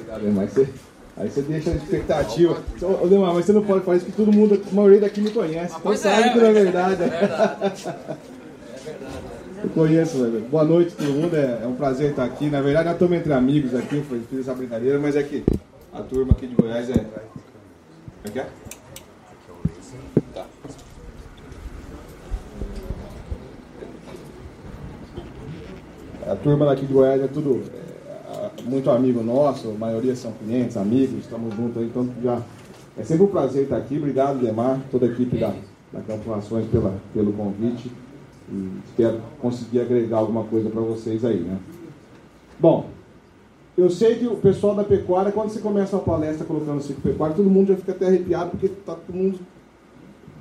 Obrigado, mas você, aí você deixa a expectativa. Ô, Demar, mas você não pode falar isso que todo mundo, a maioria daqui me conhece. Então sabe é, que não é é verdade. É verdade. Eu conheço, velho. Boa noite todo mundo, é, é, um prazer estar aqui. Na verdade, nós estamos entre amigos aqui, eu fiz essa brincadeira, mas é que a turma aqui de Goiás é. Como é que é? Tá. A turma daqui de Goiás é tudo é, muito amigo nosso, a maioria são clientes, amigos, estamos juntos aí, então já. É sempre um prazer estar aqui. Obrigado, Demar, toda a equipe da, da Campo pela, pelo convite. E espero conseguir agregar alguma coisa para vocês aí, né? Bom, eu sei que o pessoal da pecuária, quando você começa uma palestra colocando ciclo pecuário, todo mundo já fica até arrepiado, porque tá todo mundo,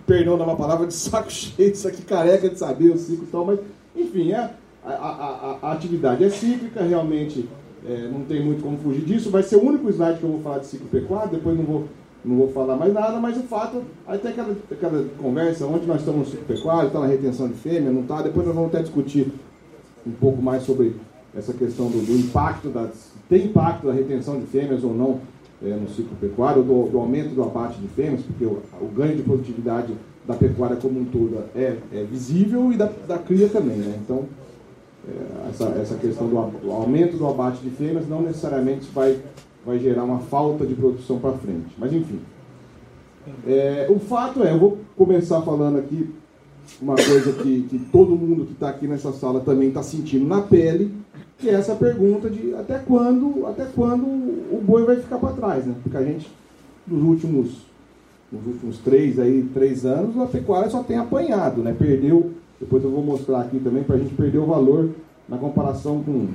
perdão uma palavra, de saco cheio, isso aqui careca de saber o ciclo e tal, mas, enfim, é, a, a, a, atividade é cíclica, realmente é, não tem muito como fugir disso. Vai ser o único slide que eu vou falar de ciclo pecuário, depois não vou não vou falar mais nada, mas o fato, aí tem aquela, aquela conversa, onde nós estamos no ciclo pecuário, está na retenção de fêmea, não está, depois nós vamos até discutir um pouco mais sobre essa questão do, do impacto, da, tem impacto da retenção de fêmeas ou não é, no ciclo pecuário, do, do, aumento do abate de fêmeas, porque o, o, ganho de produtividade da pecuária como um todo é, é visível e da, da cria também, né? Então, essa, essa questão do, do aumento do abate de fêmeas não necessariamente vai vai gerar uma falta de produção para frente. Mas enfim. É, o fato é, eu vou começar falando aqui uma coisa que, que todo mundo que está aqui nessa sala também está sentindo na pele, que é essa pergunta de até quando, até quando o boi vai ficar para trás, né? Porque a gente, nos últimos, nos últimos três, aí, três anos, a pecuária só tem apanhado, né? Perdeu, depois eu vou mostrar aqui também, para a gente perder o valor na comparação com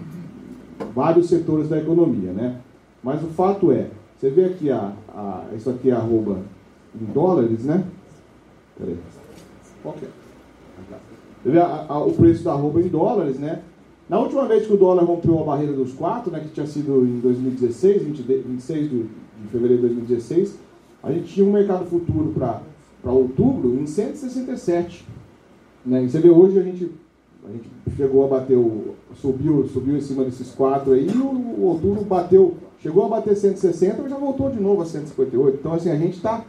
vários setores da economia, né? Mas o fato é, você vê aqui, a, a, isso aqui é arroba em dólares, né? Peraí. Qual que é? Você vê a, a, o preço da arroba em dólares, né? Na última vez que o dólar rompeu a barreira dos 4, né, que tinha sido em 2016, 20, 26 de, de fevereiro de 2016, a gente tinha um mercado futuro para outubro em 167. Né? E você vê hoje a gente, a gente chegou a bater, o, subiu, subiu em cima desses quatro aí, e o, o outubro bateu Chegou a bater 160, mas já voltou de novo a 158. Então, assim, a gente está.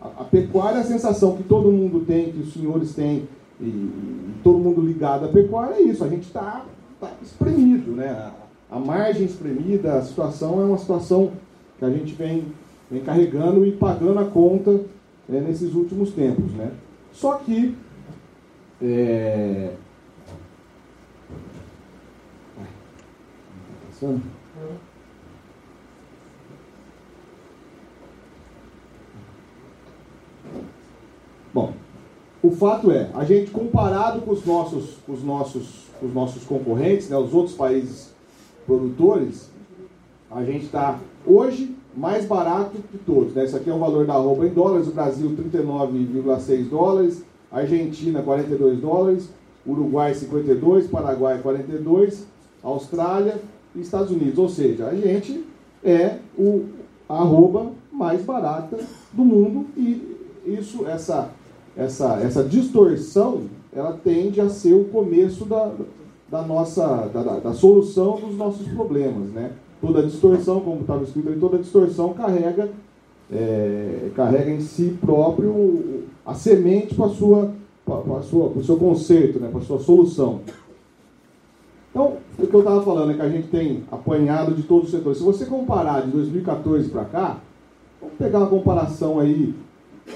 A, a, pecuária, a sensação que todo mundo tem, que os senhores têm, e, e todo mundo ligado à pecuária, é isso. A gente está tá espremido, né? A, a, margem espremida, a situação é uma situação que a gente vem, vem carregando e pagando a conta né, nesses últimos tempos, né? Só que. É... Bom, o fato é, a gente comparado com os nossos, com os nossos, com os nossos concorrentes, né, os outros países produtores, a gente está hoje mais barato que todos. Né? Esse aqui é o valor da arroba em dólares, o Brasil 39,6 dólares, Argentina 42 dólares, Uruguai 52, Paraguai 42, Austrália e Estados Unidos. Ou seja, a gente é o arroba mais barata do mundo e isso, essa essa, essa distorção, ela tende a ser o começo da, da nossa, da, da, solução dos nossos problemas, né? Toda distorção, como estava escrito ali, toda distorção carrega, é, carrega em si próprio a semente para sua, para sua, o seu conceito, né? para a sua solução. Então, o que eu estava falando é que a gente tem apanhado de todos os setores. Se você comparar de 2014 para cá, vamos pegar uma comparação aí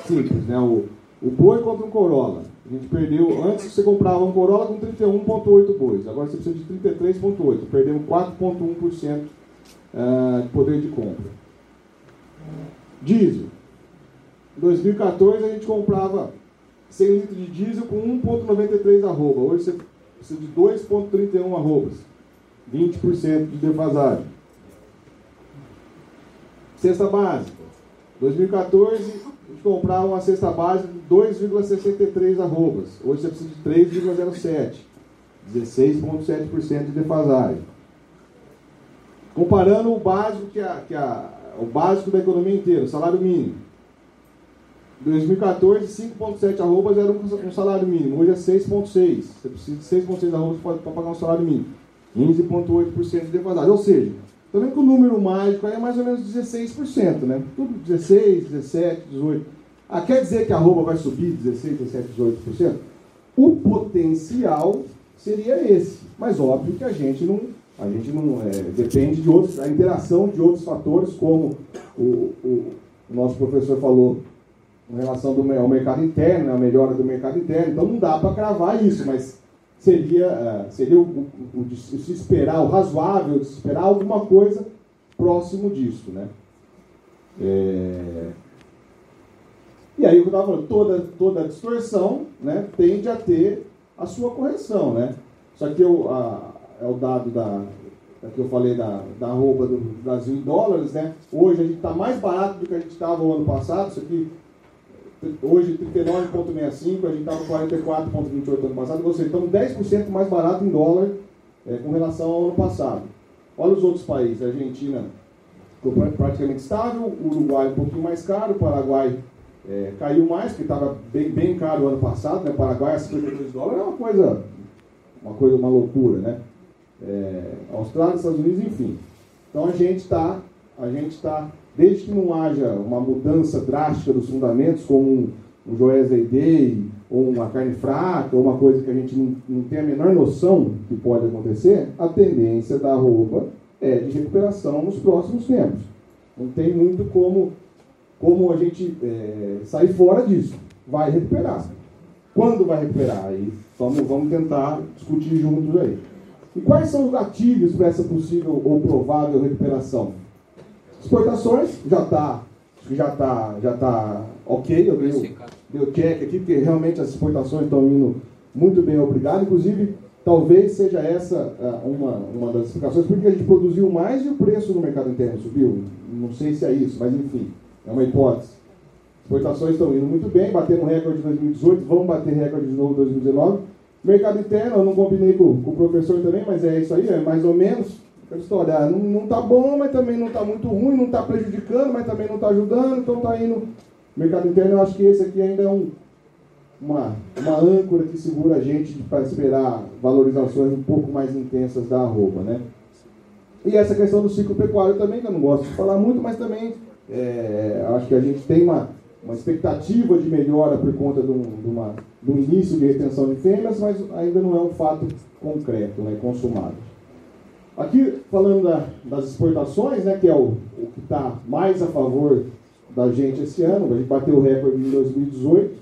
simples, né? O, o boi contra um Corolla. A gente perdeu, antes você comprava um Corolla com 31,8 bois, agora você precisa de 33,8. Perdemos 4,1% eh, de poder de compra. Diesel. Em 2014 a gente comprava 100 litros de diesel com 1,93 arroba. Hoje você precisa de 2,31 arrobas. 20% de defasagem. Cesta básica. 2014 gente comprar uma cesta básica de 2,63 arrobas. Hoje você precisa de 3,07. 16,7% de defasagem. Comparando o básico, que a, que a, o básico da economia inteira, o salário mínimo. Em 2014, 5,7 arrobas era um salário mínimo. Hoje é 6,6. Você precisa de 6,6 arrobas para pagar um salário mínimo. 15,8% de defasagem. Ou seja, Estou vendo que o número mágico aí é mais ou menos 16%, né? Tudo 16, 17, 18. Ah, quer dizer que a roupa vai subir 16, 17, 18%? O potencial seria esse. Mas óbvio que a gente não. A gente não. É, depende de outros, a interação de outros fatores, como o, o nosso professor falou em relação ao mercado interno, né, a melhora do mercado interno. Então não dá para cravar isso, mas seria, uh, seria o, o, o, de se esperar, o razoável, de se esperar alguma coisa próximo disso. Né? É... E aí, o que eu estava falando, toda, toda distorção né, tende a ter a sua correção. Né? Só que eu, a, é o dado da, da que eu falei da, da arroba do Brasil em dólares. Né? Hoje a gente está mais barato do que a gente estava o ano passado. Isso aqui hoje 39,65, a gente estava 44,28 ano passado, ou seja, estamos 10% mais barato em dólar é, com relação ao ano passado. Olha os outros países, a Argentina ficou praticamente estável, o Uruguai um pouquinho mais caro, o Paraguai é, caiu mais, porque estava bem, bem caro o ano passado, né? Paraguai a 52 dólares é uma coisa, uma coisa, uma loucura, né? É, Austrália, Estados Unidos, enfim. Então a gente está, a gente está desde que não haja uma mudança drástica dos fundamentos, como um, um Day, ou uma carne fraca, ou uma coisa que a gente não, não tem a menor noção que pode acontecer, a tendência da roupa é de recuperação nos próximos tempos. Não tem muito como, como a gente é, sair fora disso. Vai recuperar. Quando vai recuperar? Aí vamos, vamos tentar discutir juntos aí. E quais são os gatilhos para essa possível ou provável recuperação? Exportações, já está já tá, já tá ok, eu dei, dei o check aqui, porque realmente as exportações estão indo muito bem, obrigado. Inclusive, talvez seja essa uh, uma, uma das explicações, porque a gente produziu mais e o preço no mercado interno subiu. Não sei se é isso, mas enfim, é uma hipótese. Exportações estão indo muito bem, batendo recorde de 2018, vamos bater recorde de novo em 2019. Mercado interno, eu não combinei com, com o professor também, mas é isso aí, é mais ou menos Aquela história, ah, não, não tá bom, mas também não tá muito ruim, não tá prejudicando, mas também não tá ajudando, então tá indo. Mercado interno, eu acho que esse aqui ainda é um, uma, uma âncora que segura a gente para esperar valorizações um pouco mais intensas da arroba, né? E essa questão do ciclo pecuário também, que eu não gosto de falar muito, mas também é, acho que a gente tem uma, uma expectativa de melhora por conta um, de uma, do início de retenção de fêmeas, mas ainda não é um fato concreto, né, consumado. Aqui, falando da, das exportações, né, que é o, o que está mais a favor da gente esse ano, a gente bateu o recorde em 2018,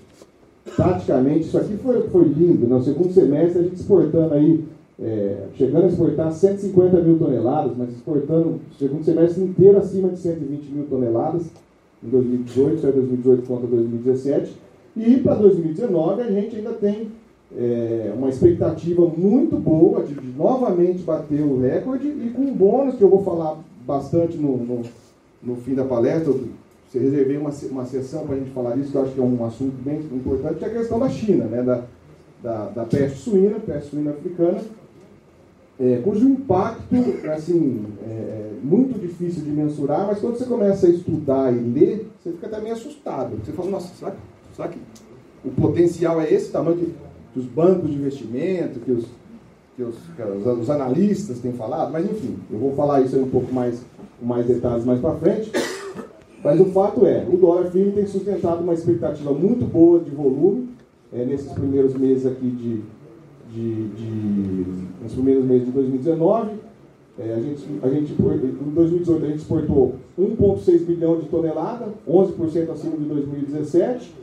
praticamente, isso aqui foi, foi lindo, no né, segundo semestre a gente exportando aí, é, chegando a exportar 150 mil toneladas, mas exportando o segundo semestre inteiro acima de 120 mil toneladas em 2018, isso é 2018 contra 2017, e para 2019 a gente ainda tem é, uma expectativa muito boa de, de, novamente bater o recorde e com um bônus que eu vou falar bastante no, no, no fim da palestra. Você reservei uma, uma sessão para a gente falar isso, que eu acho que é um assunto bem importante, que é a questão da China, né, da, da, da peste suína, peste suína africana, é, cujo impacto assim, é muito difícil de mensurar, mas quando você começa a estudar e ler, você fica até meio assustado. Você fala, nossa, será que, será que o potencial é esse tamanho? Que os bancos de investimento, que os, que os, que os, analistas têm falado, mas enfim, eu vou falar isso aí um pouco mais com mais detalhes mais para frente. Mas o fato é, o dólar firme tem sustentado uma expectativa muito boa de volume é, nesses primeiros meses aqui de, de, de nos primeiros meses de 2019. É, a gente, a gente, em 2018 a gente exportou 1,6 bilhão de tonelada, 11% acima de 2017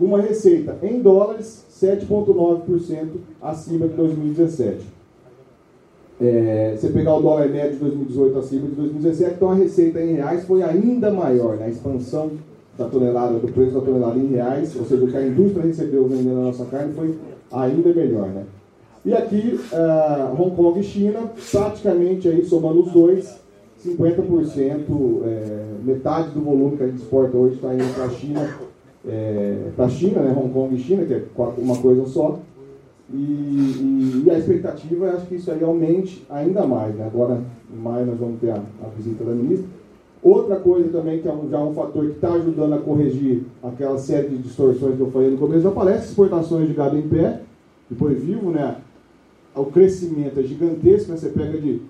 com uma receita em dólares 7,9% acima de 2017. É, você pegar o dólar médio de 2018 acima de 2017, então a receita em reais foi ainda maior, né? a expansão da tonelada, do preço da tonelada em reais, ou seja, o que a indústria recebeu vendendo a nossa carne foi ainda melhor. Né? E aqui, uh, Hong Kong e China, praticamente aí, somando os dois, 50%, é, metade do volume que a gente exporta hoje está indo para a China é, para a China, né, Hong Kong e China, que é uma coisa só. E, e, e, a expectativa é acho que isso aí aumente ainda mais. Né? Agora, em maio, nós vamos ter a, a visita da ministra. Outra coisa também, que é um, já um fator que está ajudando a corrigir aquela série de distorções que eu falei no começo, aparece exportações de gado em pé, depois vivo, né? O crescimento é gigantesco, né? você pega de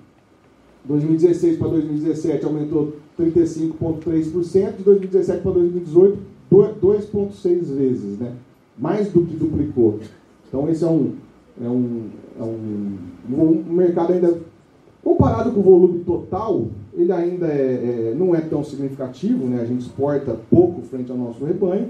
2016 para 2017 aumentou 35,3%, de 2017 para 2018, 2,6 vezes, né? mais do que duplicou. Então, esse é um, é um, é um, um mercado ainda, comparado com o volume total, ele ainda é, é, não é tão significativo, né? a gente exporta pouco frente ao nosso rebanho,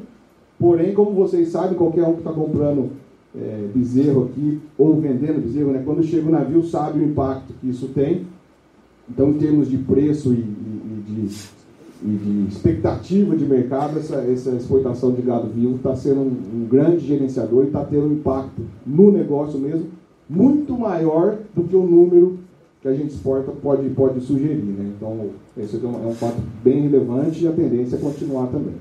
porém, como vocês sabem, qualquer um que está comprando é, bezerro aqui, ou vendendo bezerro, né? quando chega o navio sabe o impacto que isso tem, então, em termos de preço e, e, e, de, e de, expectativa de mercado, essa, essa exportação de gado vivo está sendo um, um, grande gerenciador e está tendo um impacto no negócio mesmo muito maior do que o número que a gente exporta pode, pode sugerir. Né? Então, esse é um, é um fato bem relevante e a tendência é continuar também.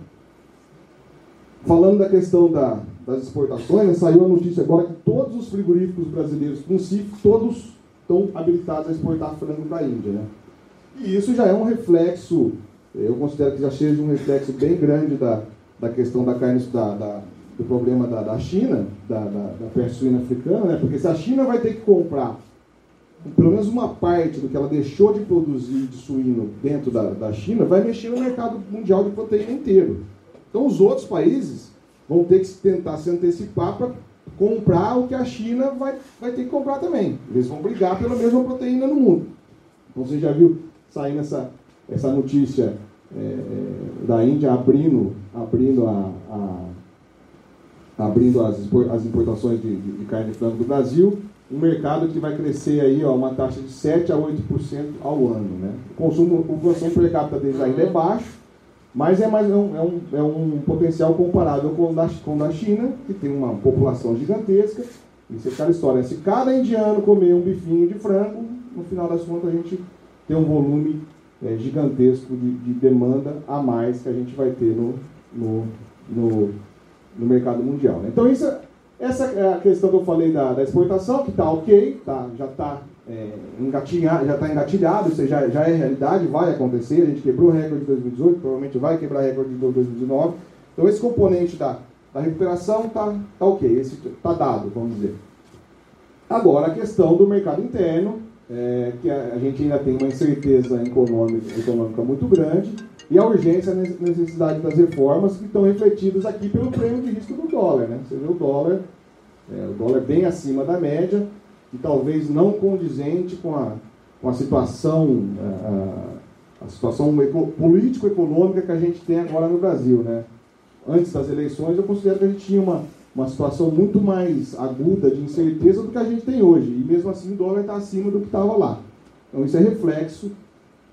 Falando da questão da, das exportações, saiu a notícia agora que todos os frigoríficos brasileiros, com CIF, todos estão habilitados a exportar frango para a Índia. Né? E isso já é um reflexo, eu considero que já seja um reflexo bem grande da, da questão da carne, da, da do problema da, da China, da, da, da suína africana, né? porque se a China vai ter que comprar pelo menos uma parte do que ela deixou de produzir de suíno dentro da, da China, vai mexer no mercado mundial de proteína inteiro. Então os outros países vão ter que tentar se antecipar para comprar o que a China vai, vai ter que comprar também. Eles vão brigar pela mesma proteína no mundo. Então você já viu saindo essa, essa notícia é, é da Índia abrindo, abrindo, a, a abrindo as, as importações de, de, de carne de frango do Brasil, um mercado que vai crescer aí ó, uma taxa de 7 a 8% ao ano. Né? O consumo, o consumo per capita deles ainda é baixo, mas é, mais, é, um, é, um, é um potencial comparável com o da, com da China, que tem uma população gigantesca. Isso é aquela história. Se cada indiano comer um bifinho de frango, no final das contas a gente tem um volume é, gigantesco de, de, demanda a mais que a gente vai ter no, no, no, no mercado mundial. Né? Então, isso, essa é a questão que eu falei da, da exportação, que está ok, tá, já está é, engatilhado, já está engatilhado, isso já, já é realidade, vai acontecer. A gente quebrou o recorde de 2018, provavelmente vai quebrar o recorde de 2019. Então, esse componente da, da recuperação está tá ok, está dado, vamos dizer. Agora, a questão do mercado interno, é, que a, a, gente ainda tem uma incerteza econômica, econômica muito grande, e a urgência, a necessidade das reformas que estão refletidas aqui pelo prêmio de risco do dólar. Né? Você vê o dólar, é, o dólar bem acima da média, e talvez não condizente com a, com a situação, a, a situação político-econômica que a gente tem agora no Brasil. Né? Antes das eleições, eu considero que a gente tinha uma, uma situação muito mais aguda de incerteza do que a gente tem hoje. E mesmo assim o dólar está acima do que estava lá. Então isso é reflexo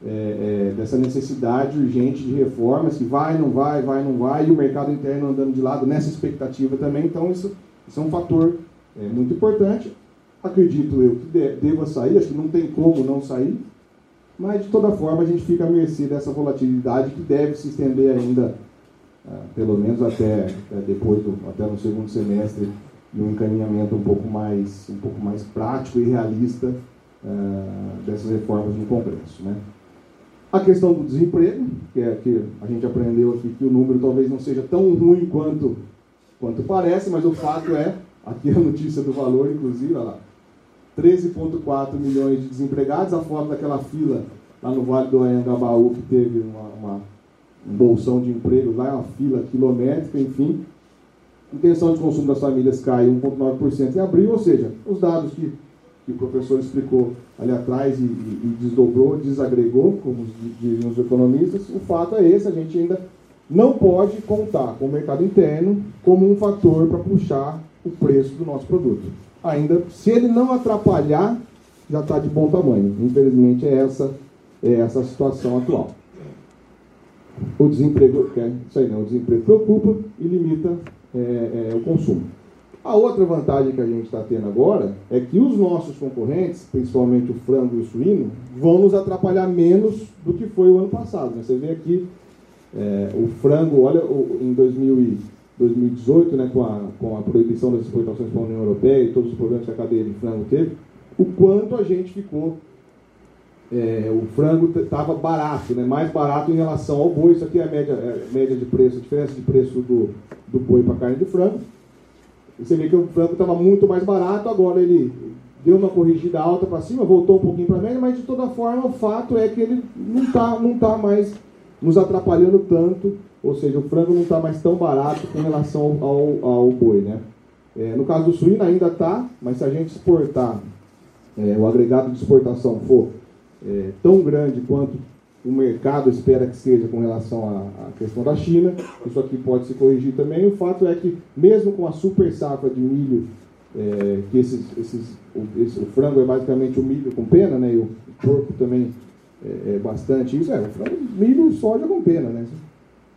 é, é, dessa necessidade urgente de reformas, que vai, não vai, vai, não vai, e o mercado interno andando de lado nessa expectativa também. Então isso, isso é um fator é, muito importante acredito eu que deva sair, acho que não tem como não sair, mas de toda forma a gente fica à mercê dessa volatilidade que deve se estender ainda, pelo menos até, depois, do, até no segundo semestre, e um encaminhamento um pouco mais, um pouco mais prático e realista uh, dessas reformas no Congresso. Né? A questão do desemprego, que é que a gente aprendeu aqui que o número talvez não seja tão ruim quanto, quanto parece, mas o fato é, aqui a notícia do valor, inclusive, olha lá, 13,4 milhões de desempregados, a foto daquela fila lá no Vale do Anhangabaú, que teve uma, uma, um bolsão de emprego lá, uma fila quilométrica, enfim. Intenção de consumo das famílias cai 1,9% em abril, ou seja, os dados que, que o professor explicou ali atrás e, e, desdobrou, desagregou, como dizem os economistas, o fato é esse, a gente ainda não pode contar com o mercado interno como um fator para puxar o preço do nosso produto ainda, se ele não atrapalhar, já está de bom tamanho. Infelizmente, é essa, é essa a situação atual. O desemprego, é, isso aí não, o desemprego preocupa e limita é, é, o consumo. A outra vantagem que a gente está tendo agora é que os nossos concorrentes, principalmente o frango e o suíno, vão nos atrapalhar menos do que foi o ano passado. Né? Você vê aqui é, o frango, olha, em 2000 2018, né, com, a, com a proibição das exportações para a União Europeia e todos os problemas que a cadeia de frango teve, o quanto a gente ficou. É, o frango estava barato, né, mais barato em relação ao boi. Isso aqui é a média, é a média de preço, a diferença de preço do, do boi para carne de frango. E você vê que o frango estava muito mais barato, agora ele deu uma corrigida alta para cima, voltou um pouquinho para a média, mas de toda forma o fato é que ele não está não tá mais nos atrapalhando tanto, ou seja, o frango não está mais tão barato com relação ao, ao boi. Né? É, no caso do suíno ainda está, mas se a gente exportar, é, o agregado de exportação for é, tão grande quanto o mercado espera que seja com relação à, à, questão da China, isso aqui pode se corrigir também. O fato é que, mesmo com a super safra de milho, é, que esses, esses, o, esse, o, frango é basicamente o milho com pena, né, e o porco também é, é bastante isso, é, o frango, milho e soja com pena, né?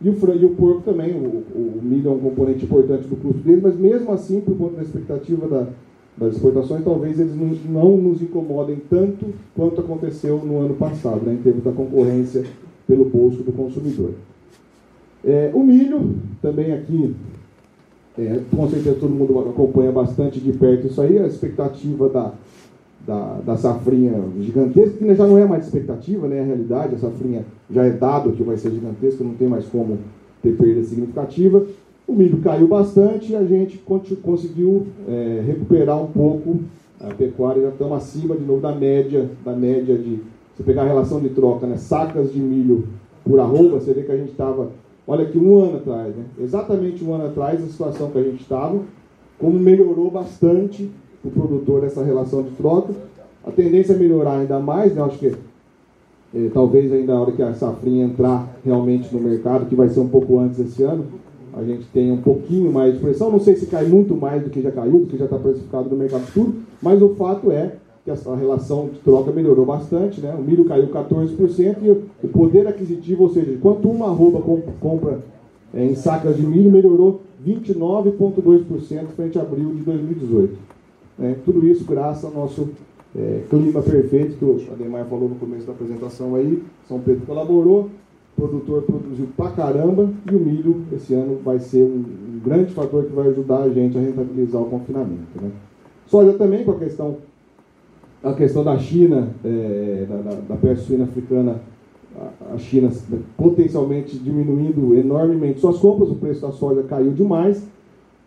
E o, frango, e o porco também, o, o milho é um componente importante do custo dele, mas mesmo assim, por conta da expectativa da, das exportações, talvez eles não, nos incomodem tanto quanto aconteceu no ano passado, né, em termos da concorrência pelo bolso do consumidor. É, o milho, também aqui, é, com certeza todo mundo acompanha bastante de perto isso aí, a expectativa da, da, da safrinha gigantesca, que já não é mais expectativa, né, a realidade, a safrinha já é dado que vai ser gigantesca, não tem mais como ter perda significativa. O milho caiu bastante e a gente conseguiu é, recuperar um pouco a pecuária, já estamos acima de novo da média, da média de, se pegar a relação de troca, né, sacas de milho por arroba, você vê que a gente estava, olha aqui, um ano atrás, né, exatamente um ano atrás, a situação que a gente estava, como melhorou bastante o produtor essa relação de troca. A tendência é melhorar ainda mais, né, acho que é, talvez ainda na hora que a safrinha entrar realmente no mercado, que vai ser um pouco antes desse ano, a gente tem um pouquinho mais de pressão. Não sei se cai muito mais do que já caiu, do que já está precificado no mercado futuro, mas o fato é que a relação de troca melhorou bastante, né? O milho caiu 14% e o poder aquisitivo, ou seja, quanto uma arroba compra é, em sacas de milho, melhorou 29,2% frente a abril de 2018. É, né? tudo isso graças ao nosso é, clima perfeito, que o Ademar falou no começo da apresentação aí, São Pedro colaborou, produtor produziu pra caramba e o milho esse ano vai ser um, um grande fator que vai ajudar a gente a rentabilizar o confinamento. Né? Soja também, com a questão, a questão da China, é, da, da, da peste suína africana, a, a China potencialmente diminuindo enormemente suas compras, o preço da soja caiu demais,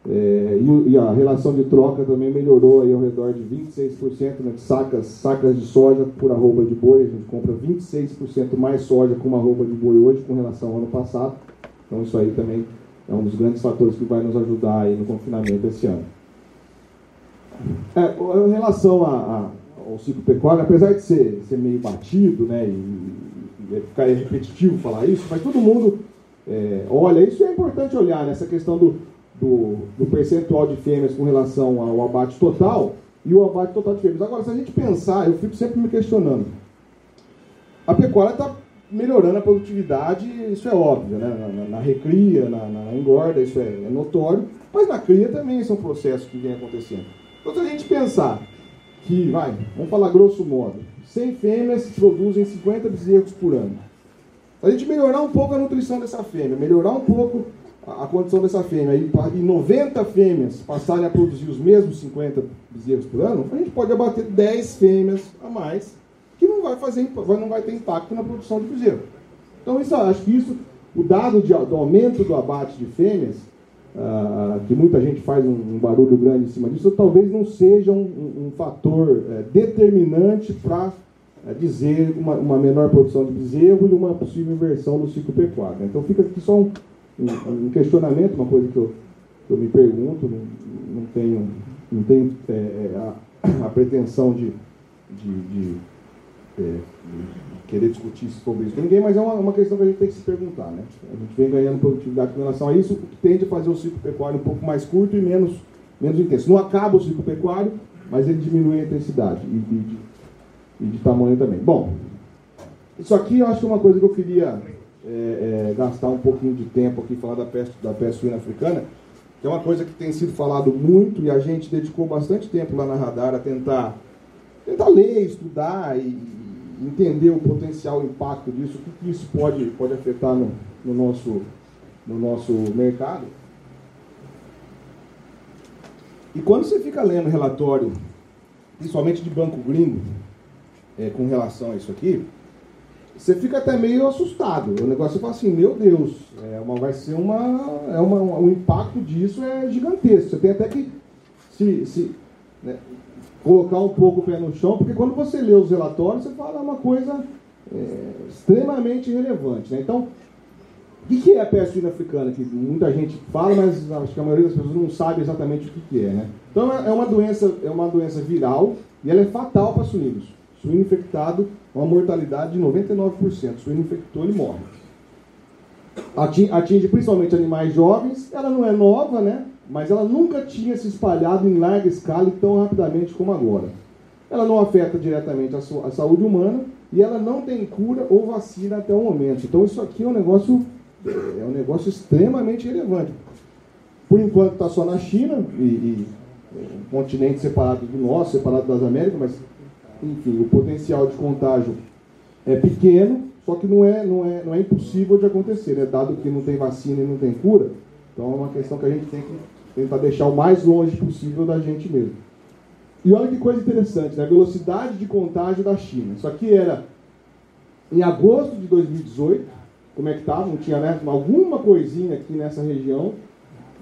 é, e, e, a relação de troca também melhorou aí ao redor de 26% né, de sacas, sacas de soja por arroba de boi. A gente compra 26% mais soja com uma arroba de boi hoje com relação ao ano passado. Então isso aí também é um dos grandes fatores que vai nos ajudar aí no confinamento esse ano. É, em relação a, a, ao ciclo pecuário, apesar de ser, ser meio batido, né, e, e ficar repetitivo falar isso, mas todo mundo é, olha, isso é importante olhar nessa questão do do, do percentual de fêmeas com relação ao abate total e o abate total de fêmeas. Agora, se a gente pensar, eu fico sempre me questionando. A pecuária está melhorando a produtividade, isso é óbvio, né? na, na, na recria, na, na, engorda, isso é, é, notório, mas na cria também são processos que vêm acontecendo. Então, se a gente pensar que, vai, vamos falar grosso modo, 100 fêmeas produzem 50 bezerros por ano. Se a gente melhorar um pouco a nutrição dessa fêmea, melhorar um pouco a, condição dessa fêmea e, e 90 fêmeas passarem a produzir os mesmos 50 bezerros por ano, a gente pode abater 10 fêmeas a mais, que não vai, fazer, não vai ter impacto na produção de bezerro. Então, isso, acho que isso, o dado de, do aumento do abate de fêmeas, uh, que muita gente faz um, um, barulho grande em cima disso, talvez não seja um, um, um fator uh, determinante para uh, dizer uma, uma, menor produção de bezerro e uma possível inversão no ciclo pecuário. Então, fica aqui só um um, um questionamento, uma coisa que eu, que eu me pergunto, não, não tenho, não tenho é, é a, a, pretensão de, de, de, é, de, querer discutir sobre isso com ninguém, mas é uma, uma questão que a gente tem que se perguntar. Né? A gente vem ganhando produtividade com relação a isso, o que tende a fazer o ciclo pecuário um pouco mais curto e menos, menos intenso. Não acaba o ciclo pecuário, mas ele diminui a intensidade e, de, de tamanho também. Bom, isso aqui eu acho que é uma coisa que eu queria é, é, gastar um pouquinho de tempo aqui falar da peste, da peste suína africana, que é uma coisa que tem sido falado muito e a gente dedicou bastante tempo lá na Radar a tentar, tentar ler, estudar e entender o potencial impacto disso, o que isso pode, pode afetar no, no, nosso, no nosso mercado. E quando você fica lendo relatório, principalmente de banco gringo, é, com relação a isso aqui, você fica até meio assustado. O negócio fala assim, meu Deus, é uma, vai ser uma, é uma, o impacto disso é gigantesco. Você tem até que se, se né, colocar um pouco o pé no chão, porque quando você lê os relatórios, você fala uma coisa é, extremamente relevante. Né? Então, o que é a peste suína africana? Que muita gente fala, mas acho que a maioria das pessoas não sabe exatamente o que é. Né? Então, é uma doença, é uma doença viral e ela é fatal para suínos. Suíno infectado, uma mortalidade de 99%. Suíno infectou, ele morre. Atinge, atinge principalmente animais jovens. Ela não é nova, né? mas ela nunca tinha se espalhado em larga escala e tão rapidamente como agora. Ela não afeta diretamente a, a saúde humana e ela não tem cura ou vacina até o momento. Então isso aqui é um negócio é um negócio extremamente relevante. Por enquanto está só na China e, e um continente separado do nosso, separado das Américas, mas enfim, o potencial de contágio é pequeno, só que não é, não é, não é impossível de acontecer, né? dado que não tem vacina e não tem cura. Então é uma questão que a gente tem que tentar deixar o mais longe possível da gente mesmo. E olha que coisa interessante, né? a velocidade de contágio da China. Isso aqui era em agosto de 2018, como é que estava? Não tinha né? alguma coisinha aqui nessa região.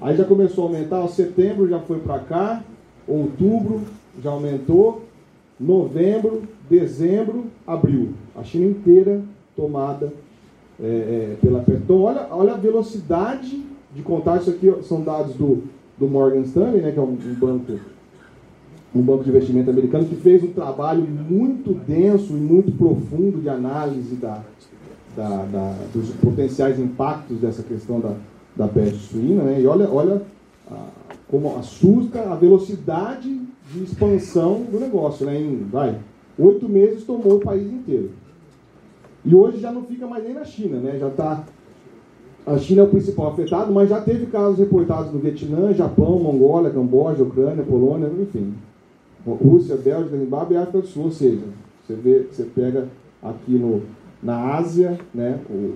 Aí já começou a aumentar, setembro já foi para cá, outubro já aumentou, novembro, dezembro, abril. A China inteira tomada é, é, pela peste. Então olha, olha a velocidade de contágio. Isso aqui são dados do, do Morgan Stanley, né, que é um, um banco um banco de investimento americano que fez um trabalho muito denso e muito profundo de análise da, da, da, dos potenciais impactos dessa questão da, da peste suína, né? E olha, olha ah, como assusta a velocidade de expansão do negócio, né? Em, vai, oito meses tomou o país inteiro. E hoje já não fica mais nem na China, né? Já está a China é o principal afetado, mas já teve casos reportados no Vietnã, Japão, Mongólia, Camboja, Ucrânia, Polônia, enfim. Rússia, Bélgica, Zimbábue e África do Sul. Ou seja, você, vê, você pega aqui no, na Ásia, né, o,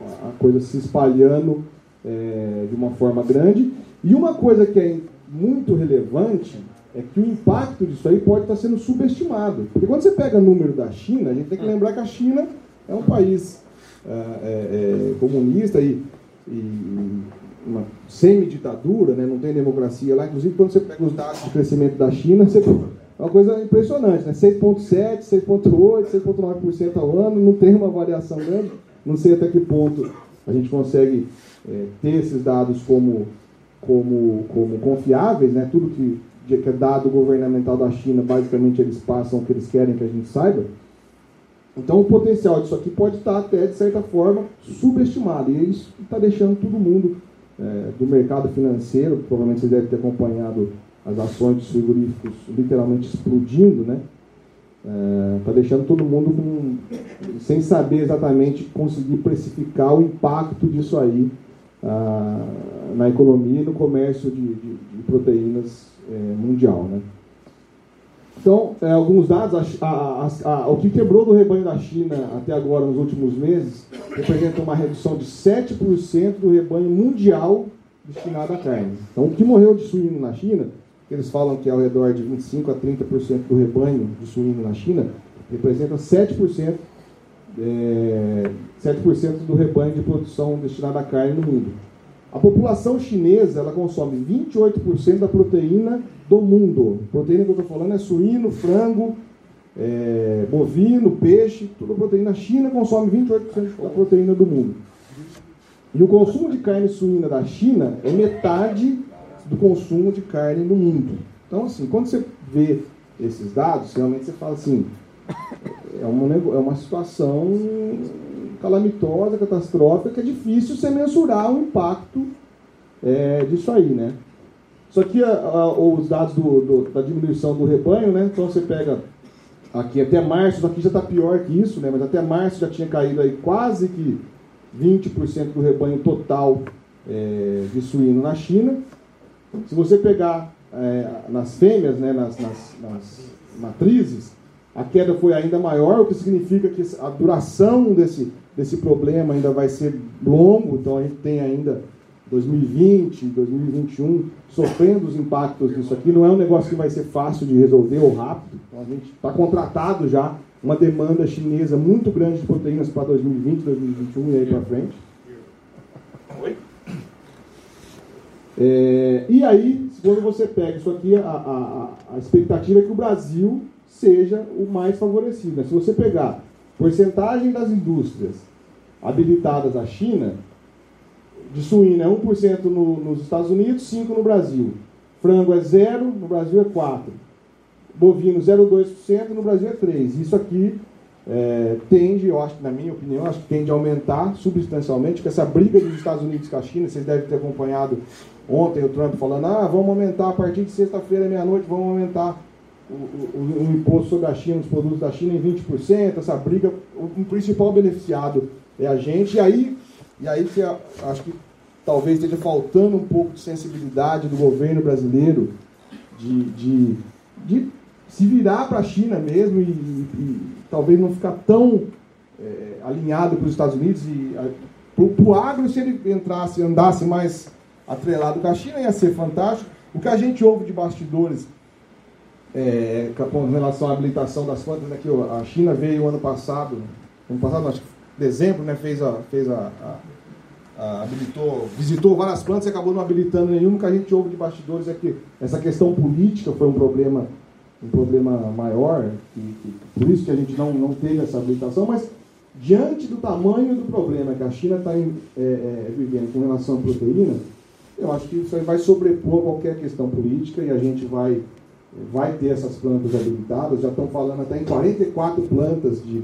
a coisa se espalhando é, de uma forma grande. E uma coisa que é muito relevante é que o impacto disso aí pode estar sendo subestimado. Porque quando você pega o número da China, a gente tem que lembrar que a China é um país é, é, é, comunista e, e uma semi-ditadura, né? não tem democracia lá. Inclusive, quando você pega os dados de crescimento da China, você é uma coisa impressionante, né? 6,7%, 6,8%, 6,9% ao ano, não tem uma variação grande. Não sei até que ponto a gente consegue é, ter esses dados como, como, como confiáveis, né? Tudo que, que é dado governamental da China, basicamente eles passam o que eles querem que a gente saiba. Então o potencial disso aqui pode estar até, de certa forma, subestimado. E isso está deixando todo mundo é, do mercado financeiro, provavelmente vocês devem ter acompanhado as ações dos frigoríficos literalmente explodindo, né? Está é, deixando todo mundo com, sem saber exatamente conseguir precificar o impacto disso aí ah, na economia e no comércio de, de, de proteínas é, mundial. Né? Então, é, alguns dados, a, a, a, o que quebrou do rebanho da China até agora, nos últimos meses, representa uma redução de 7% do rebanho mundial destinado à carne. Então, o que morreu de suíno na China eles falam que é ao redor de 25% a 30% do rebanho de suíno na China, representa 7%, é, 7 do rebanho de produção destinada à carne no mundo. A população chinesa ela consome 28% da proteína do mundo. A proteína que eu estou falando é suíno, frango, é, bovino, peixe, toda proteína. A China consome 28% da proteína do mundo. E o consumo de carne suína da China é metade do consumo de carne no mundo. Então, assim, quando você vê esses dados, realmente você fala assim, é uma, é uma situação calamitosa, catastrófica, é difícil você mensurar o impacto é, disso aí, né? Só que a, a, os dados do, do, da diminuição do rebanho, né? Então você pega aqui até março, aqui já está pior que isso, né? Mas até março já tinha caído aí quase que 20% do rebanho total é, de suíno na China. Se você pegar é, nas fêmeas, né, nas, nas, nas, matrizes, a queda foi ainda maior, o que significa que a duração desse, desse problema ainda vai ser longo, então a gente tem ainda 2020, 2021 sofrendo os impactos disso aqui. Não é um negócio que vai ser fácil de resolver ou rápido. Então a gente está contratado já uma demanda chinesa muito grande de proteínas para 2020, 2021 e aí para frente. É, e aí, quando você pega isso aqui, a, a, a, expectativa é que o Brasil seja o mais favorecido. Né? Se você pegar porcentagem das indústrias habilitadas à China, de suína é 1% no, nos Estados Unidos, 5% no Brasil. Frango é 0, no Brasil é 4%. Bovino 0,2%, no Brasil é 3%. Isso aqui é, tende, eu acho na minha opinião, acho que tende a aumentar substancialmente, porque essa briga dos Estados Unidos com a China, vocês devem ter acompanhado ontem o Trump falando, ah, vamos aumentar a partir de sexta-feira, meia-noite, vamos aumentar o, o, o, imposto sobre a China, os produtos da China em 20%, essa briga, o, o principal beneficiado é a gente, e aí, e aí que acho que talvez esteja faltando um pouco de sensibilidade do governo brasileiro de, de, de se virar para a China mesmo e, e, talvez não ficar tão é, alinhado com os Estados Unidos e para o agro, se ele entrasse, andasse mais atrelado com a China, ia ser fantástico. O que a gente ouve de bastidores é, com relação à habilitação das plantas, né, que a China veio ano passado, ano passado, acho que dezembro, né, fez a, fez a, a, a, habilitou, visitou várias plantas e acabou não habilitando nenhuma. O que a gente ouve de bastidores é que essa questão política foi um problema um problema maior, que, que, por isso que a gente não, não teve essa habilitação, mas diante do tamanho do problema que a China está é, é, vivendo com relação à proteína, eu acho que isso aí vai sobrepor qualquer questão política e a gente vai, vai ter essas plantas habilitadas. Já estão falando até em 44 plantas de,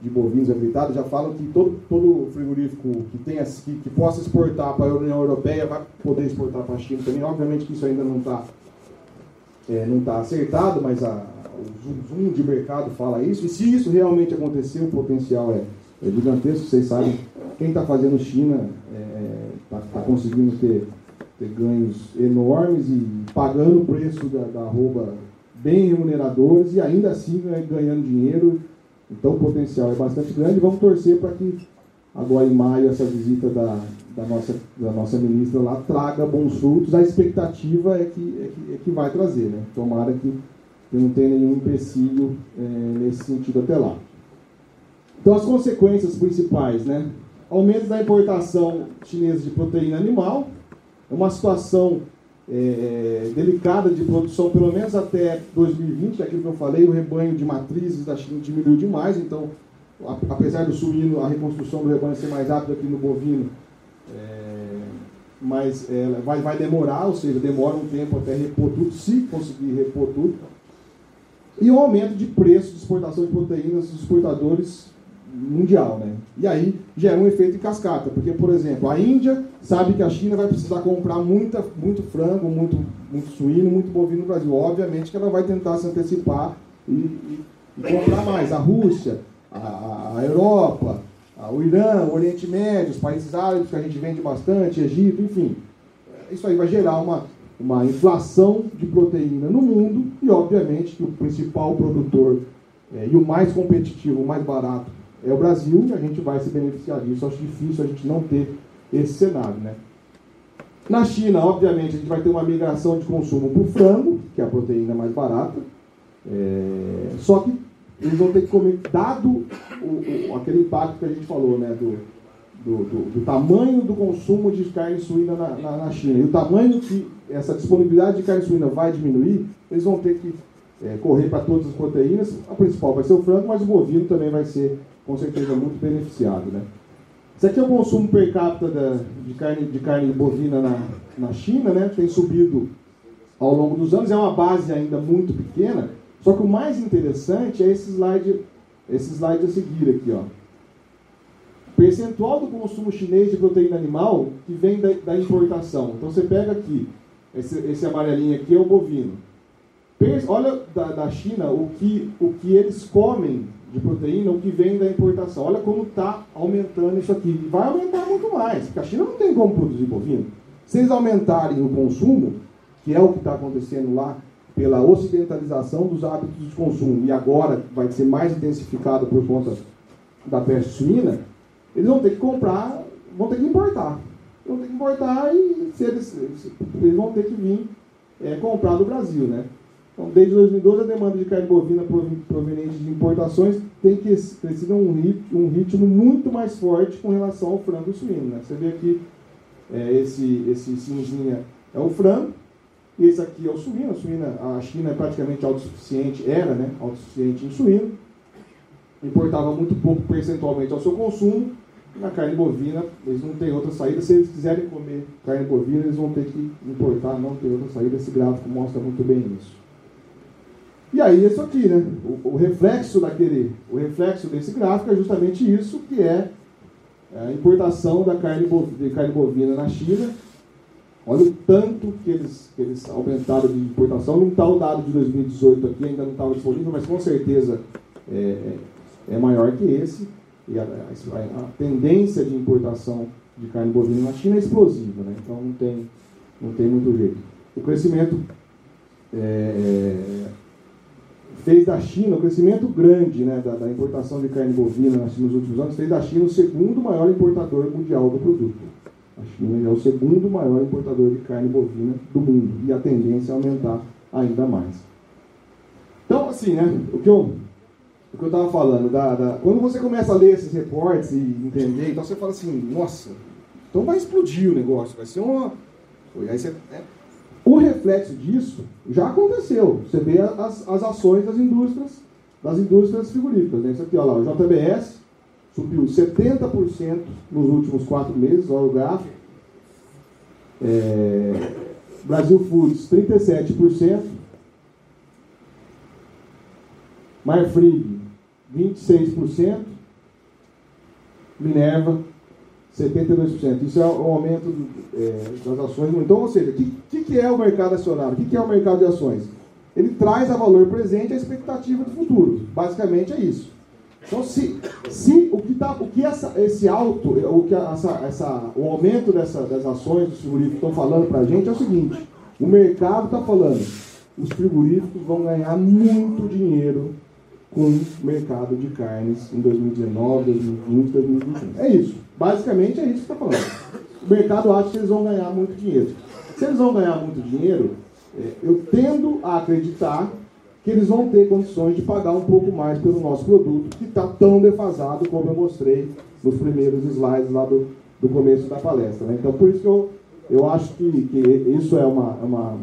de bovinos habilitados, já falam que todo, todo frigorífico que, tenha, que, que possa exportar para a União Europeia vai poder exportar para a China também. Obviamente que isso ainda não está é, não está acertado, mas a, o zoom de mercado fala isso. E se isso realmente acontecer, o potencial é, é gigantesco. Vocês sabem, quem está fazendo China está é, tá conseguindo ter, ter, ganhos enormes e pagando o preço da, da bem remuneradores e ainda assim ganhando dinheiro. Então o potencial é bastante grande. Vamos torcer para que agora em maio essa visita da, da nossa, da nossa ministra lá traga bons frutos. A expectativa é que, é que, é que vai trazer, né? Tomara que, que não tenha nenhum empecilho é, nesse sentido até lá. Então, as consequências principais, né? Aumento da importação chinesa de proteína animal, uma situação é, delicada de produção, pelo menos até 2020, aquilo que eu falei, o rebanho de matrizes da China diminuiu demais, então, apesar do suíno, a reconstrução do rebanho ser mais rápida aqui no bovino, é, mas é, vai, vai demorar, ou seja, demora um tempo até repor tudo, se conseguir repor tudo. E o aumento de preço de exportação de proteínas dos exportadores mundial, né? E aí gera um efeito em cascata, porque, por exemplo, a Índia sabe que a China vai precisar comprar muita, muito frango, muito, muito suíno, muito bovino no Brasil. Obviamente que ela vai tentar se antecipar e, e, comprar mais. A Rússia, a, a Europa, ah, o Irã, o Oriente Médio, os países árabes que a gente vende bastante, Egito, enfim. Isso aí vai gerar uma, uma inflação de proteína no mundo e, obviamente, que o principal produtor é, e o mais competitivo, o mais barato é o Brasil e a gente vai se beneficiar disso. Acho difícil a gente não ter esse cenário, né? Na China, obviamente, a gente vai ter uma migração de consumo para o frango, que é a proteína mais barata. É... Só que eles vão ter que comer, dado o, o, aquele impacto que a gente falou, né, do, do, do, do tamanho do consumo de carne suína na, na, na, China e o tamanho que essa disponibilidade de carne suína vai diminuir, eles vão ter que é, correr para todas as proteínas. A principal vai ser o frango, mas o bovino também vai ser, com certeza, muito beneficiado. Né? Isso aqui é o consumo per capita da, de, carne, de carne bovina na, na China, né? tem subido ao longo dos anos, é uma base ainda muito pequena, só que o mais interessante é esse slide, esse slide a seguir aqui, ó. Percentual do consumo chinês de proteína animal que vem da, da importação. Então você pega aqui, esse, esse amarelinho aqui é o bovino. Olha da, da China o que, o que eles comem de proteína, o que vem da importação. Olha como está aumentando isso aqui. E vai aumentar muito mais, porque a China não tem como produzir bovino. Se eles aumentarem o consumo, que é o que está acontecendo lá pela ocidentalização dos hábitos de consumo e agora vai ser mais intensificado por conta da peste suína, eles vão ter que comprar, vão ter que importar. Vão ter que importar e se eles, eles vão ter que vir é, comprar do Brasil, né? Então, desde 2012, a demanda de carne bovina proveniente de importações tem crescido ritmo, um ritmo muito mais forte com relação ao frango suíno. Né? Você vê aqui é, esse, esse cinzinha é o frango, esse aqui é o suíno, a, suína, a China é praticamente autossuficiente, era né, autossuficiente em suíno, importava muito pouco percentualmente ao seu consumo, na carne bovina, eles não têm outra saída. Se eles quiserem comer carne bovina, eles vão ter que importar, não tem outra saída. Esse gráfico mostra muito bem isso. E aí, isso aqui, né? O, o, reflexo daquele, o reflexo desse gráfico é justamente isso, que é a importação da carne bovina, de carne bovina na China. Olha o tanto que eles, que eles aumentaram de importação. Não está o dado de 2018 aqui, ainda não estava disponível, mas com certeza é, é, é maior que esse. E a, a, a, tendência de importação de carne bovina na China é explosiva, né? então não tem, não tem muito jeito. O crescimento é, é, fez da China, o crescimento grande né, da, da, importação de carne bovina nos últimos anos, fez da China o segundo maior importador mundial do produto. A China é o segundo maior importador de carne bovina do mundo e a tendência é aumentar ainda mais. Então, assim, né, o que eu o que eu estava falando, da, da, quando você começa a ler esses reportes e entender, então você fala assim, nossa, então vai explodir o negócio, vai ser uma. Aí você, é, o reflexo disso já aconteceu. Você vê as, as ações das indústrias, das indústrias frigoríficas. Né? Isso aqui, olha lá, o JBS subiu 70% nos últimos quatro meses, olha o gráfico. É, Brasil Foods, 37%. Marfrig, 26%, Minerva, 72%. Isso é o aumento é, das ações. Então, ou seja, o que, que, é o mercado acionário? O que, que é o mercado de ações? Ele traz a valor presente a expectativa do futuro. Basicamente é isso. Então, se, se o que, tá, o que essa, esse alto, o que essa, essa, o aumento dessa, das ações dos frigoríficos estão falando para a gente é o seguinte: o mercado está falando, os frigoríficos vão ganhar muito dinheiro com o mercado de carnes em 2019, 2020, 2021. É isso. Basicamente é isso que está falando. O mercado acha que eles vão ganhar muito dinheiro. Se eles vão ganhar muito dinheiro, é, eu tendo a acreditar que eles vão ter condições de pagar um pouco mais pelo nosso produto, que está tão defasado como eu mostrei nos primeiros slides lá do, do começo da palestra. Né? Então, por isso que eu, eu acho que, que isso é uma. uma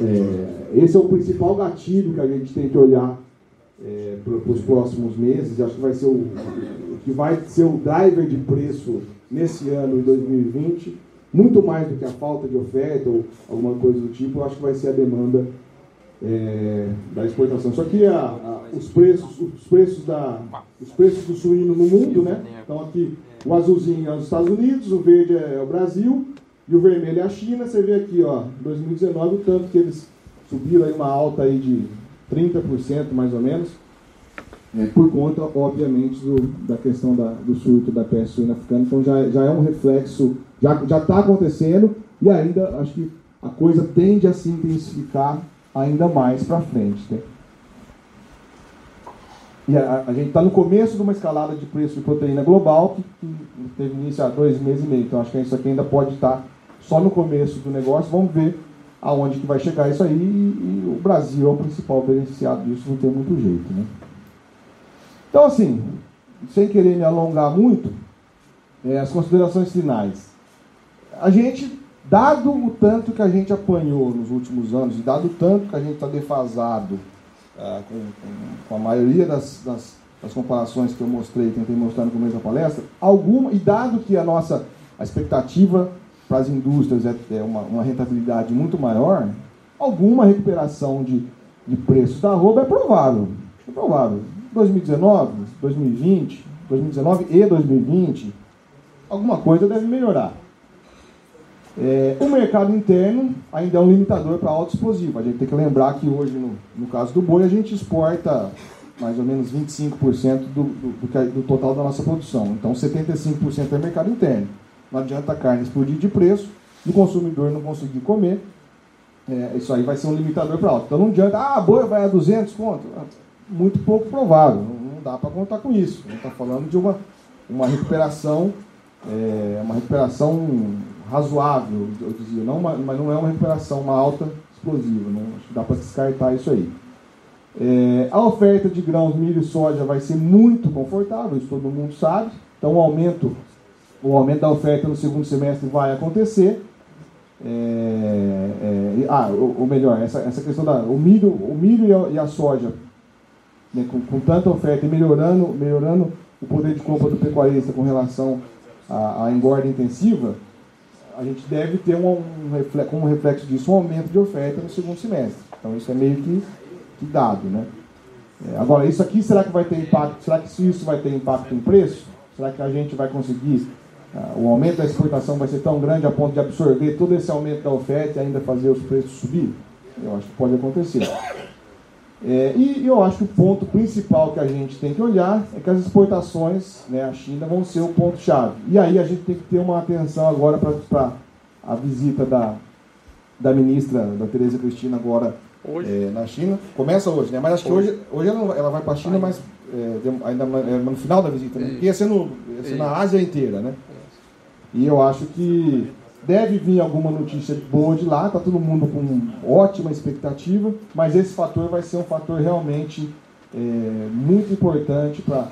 é, esse é o principal gatilho que a gente tem que olhar é, para os próximos meses. Acho que vai ser o, que vai ser o driver de preço nesse ano, em 2020, muito mais do que a falta de oferta ou alguma coisa do tipo, acho que vai ser a demanda é, da exportação. Só que a, a, os preços, os preços da, os preços do suíno no mundo, né? Então aqui o azulzinho é os Estados Unidos, o verde é o Brasil e o vermelho é a China. Você vê aqui, ó, 2019 o tanto que eles subiram aí uma alta aí de 30% mais ou menos, é, por conta, obviamente, do, da questão da, do surto da peste suína africana. Então já, já é um reflexo, já está acontecendo e ainda acho que a coisa tende a se intensificar ainda mais para frente. Né? E a, a gente está no começo de uma escalada de preço de proteína global que, que teve início há dois meses e meio. Então acho que isso aqui ainda pode estar tá só no começo do negócio. Vamos ver aonde que vai chegar isso aí e, o Brasil é o principal beneficiado disso, não tem muito jeito, né? Então, assim, sem querer me alongar muito, é, as considerações finais. A gente, dado o tanto que a gente apanhou nos últimos anos, e dado o tanto que a gente está defasado com, com, com, a maioria das, das, das, comparações que eu mostrei, tentei mostrar no começo da palestra, alguma, e dado que a nossa a expectativa para as indústrias é, é uma, uma, rentabilidade muito maior, alguma recuperação de, de preços da roupa é provável. É provável. 2019, 2020, 2019 e 2020, alguma coisa deve melhorar. É, o mercado interno ainda é um limitador para alto explosivo. A gente tem que lembrar que hoje, no, no caso do boi, a gente exporta mais ou menos 25% do, do, do, do total da nossa produção. Então, 75% é mercado interno. Não adianta a carne explodir de preço e o consumidor não conseguir comer. É, isso aí vai ser um limitador para alto. Então não adianta, ah, a boi vai a 200 conto. Ah, muito pouco provável, não, não dá para contar com isso. A gente está falando de uma, uma recuperação, é, uma recuperação razoável, eu dizia, não uma, mas não é uma recuperação, uma alta explosiva. Né? Acho que dá para descartar isso aí. É, a oferta de grãos, milho e soja vai ser muito confortável, isso todo mundo sabe. Então, o aumento o aumento da oferta no segundo semestre vai acontecer. É, é, ah, ou, melhor, essa, essa questão da o milho, o milho e a, e a soja, né, com, com, tanta oferta e melhorando, melhorando o poder de compra do pecuarista com relação à, à engorda intensiva, a gente deve ter um, um reflexo, como reflexo disso um aumento de oferta no segundo semestre. Então isso é meio que, que dado, né? É, agora, isso aqui será que vai ter impacto? Será que isso vai ter impacto em preço? Será que a gente vai conseguir? Uh, o aumento da exportação vai ser tão grande a ponto de absorver todo esse aumento da oferta e ainda fazer os preços subir? Eu acho que pode acontecer. É, e eu acho que o ponto principal que a gente tem que olhar é que as exportações, né, a China, vão ser o ponto-chave. E aí a gente tem que ter uma atenção agora para a visita da, da ministra, da Tereza Cristina, agora é, na China. Começa hoje, né? Mas acho hoje. que hoje, hoje ela, ela vai para a China, mas é, ainda é, no final da visita, né? Porque ia ser, no, ia ser na Ásia inteira, né? E eu acho que Deve vir alguma notícia boa de lá, está todo mundo com ótima expectativa, mas esse fator vai ser um fator realmente é, muito importante para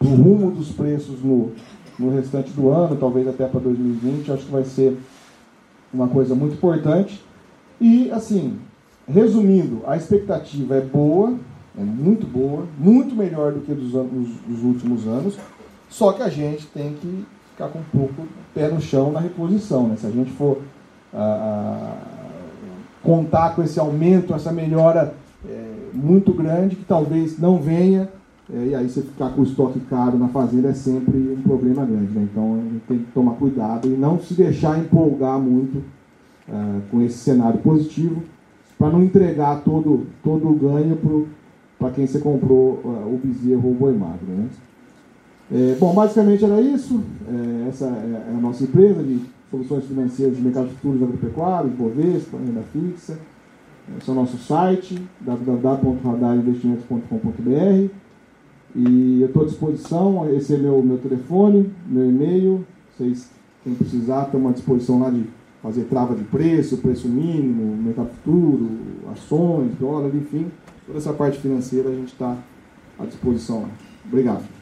o rumo dos preços no, no restante do ano, talvez até para 2020. Acho que vai ser uma coisa muito importante. E, assim, resumindo, a expectativa é boa, é muito boa, muito melhor do que dos, dos últimos anos, só que a gente tem que ficar com um pouco pé no chão na reposição. Né? Se a gente for ah, ah, contar com esse aumento, essa melhora é, muito grande, que talvez não venha, é, e aí você ficar com o estoque caro na fazenda é sempre um problema grande. Né? Então a gente tem que tomar cuidado e não se deixar empolgar muito ah, com esse cenário positivo, para não entregar todo, todo o ganho para quem você comprou o bezerro ou o boi magro. Né? É, bom, basicamente era isso. É, essa é a nossa empresa de soluções financeiras de mercado futuros agropecuário, Bovespa, renda fixa. Esse é o nosso site, www.radarinvestimentos.com.br. E eu estou à disposição, esse é meu, meu telefone, meu e-mail. Vocês, quem precisar, estamos à disposição lá de fazer trava de preço, preço mínimo, mercado futuro, ações, dólar, enfim. Toda essa parte financeira a gente está à disposição lá. Obrigado.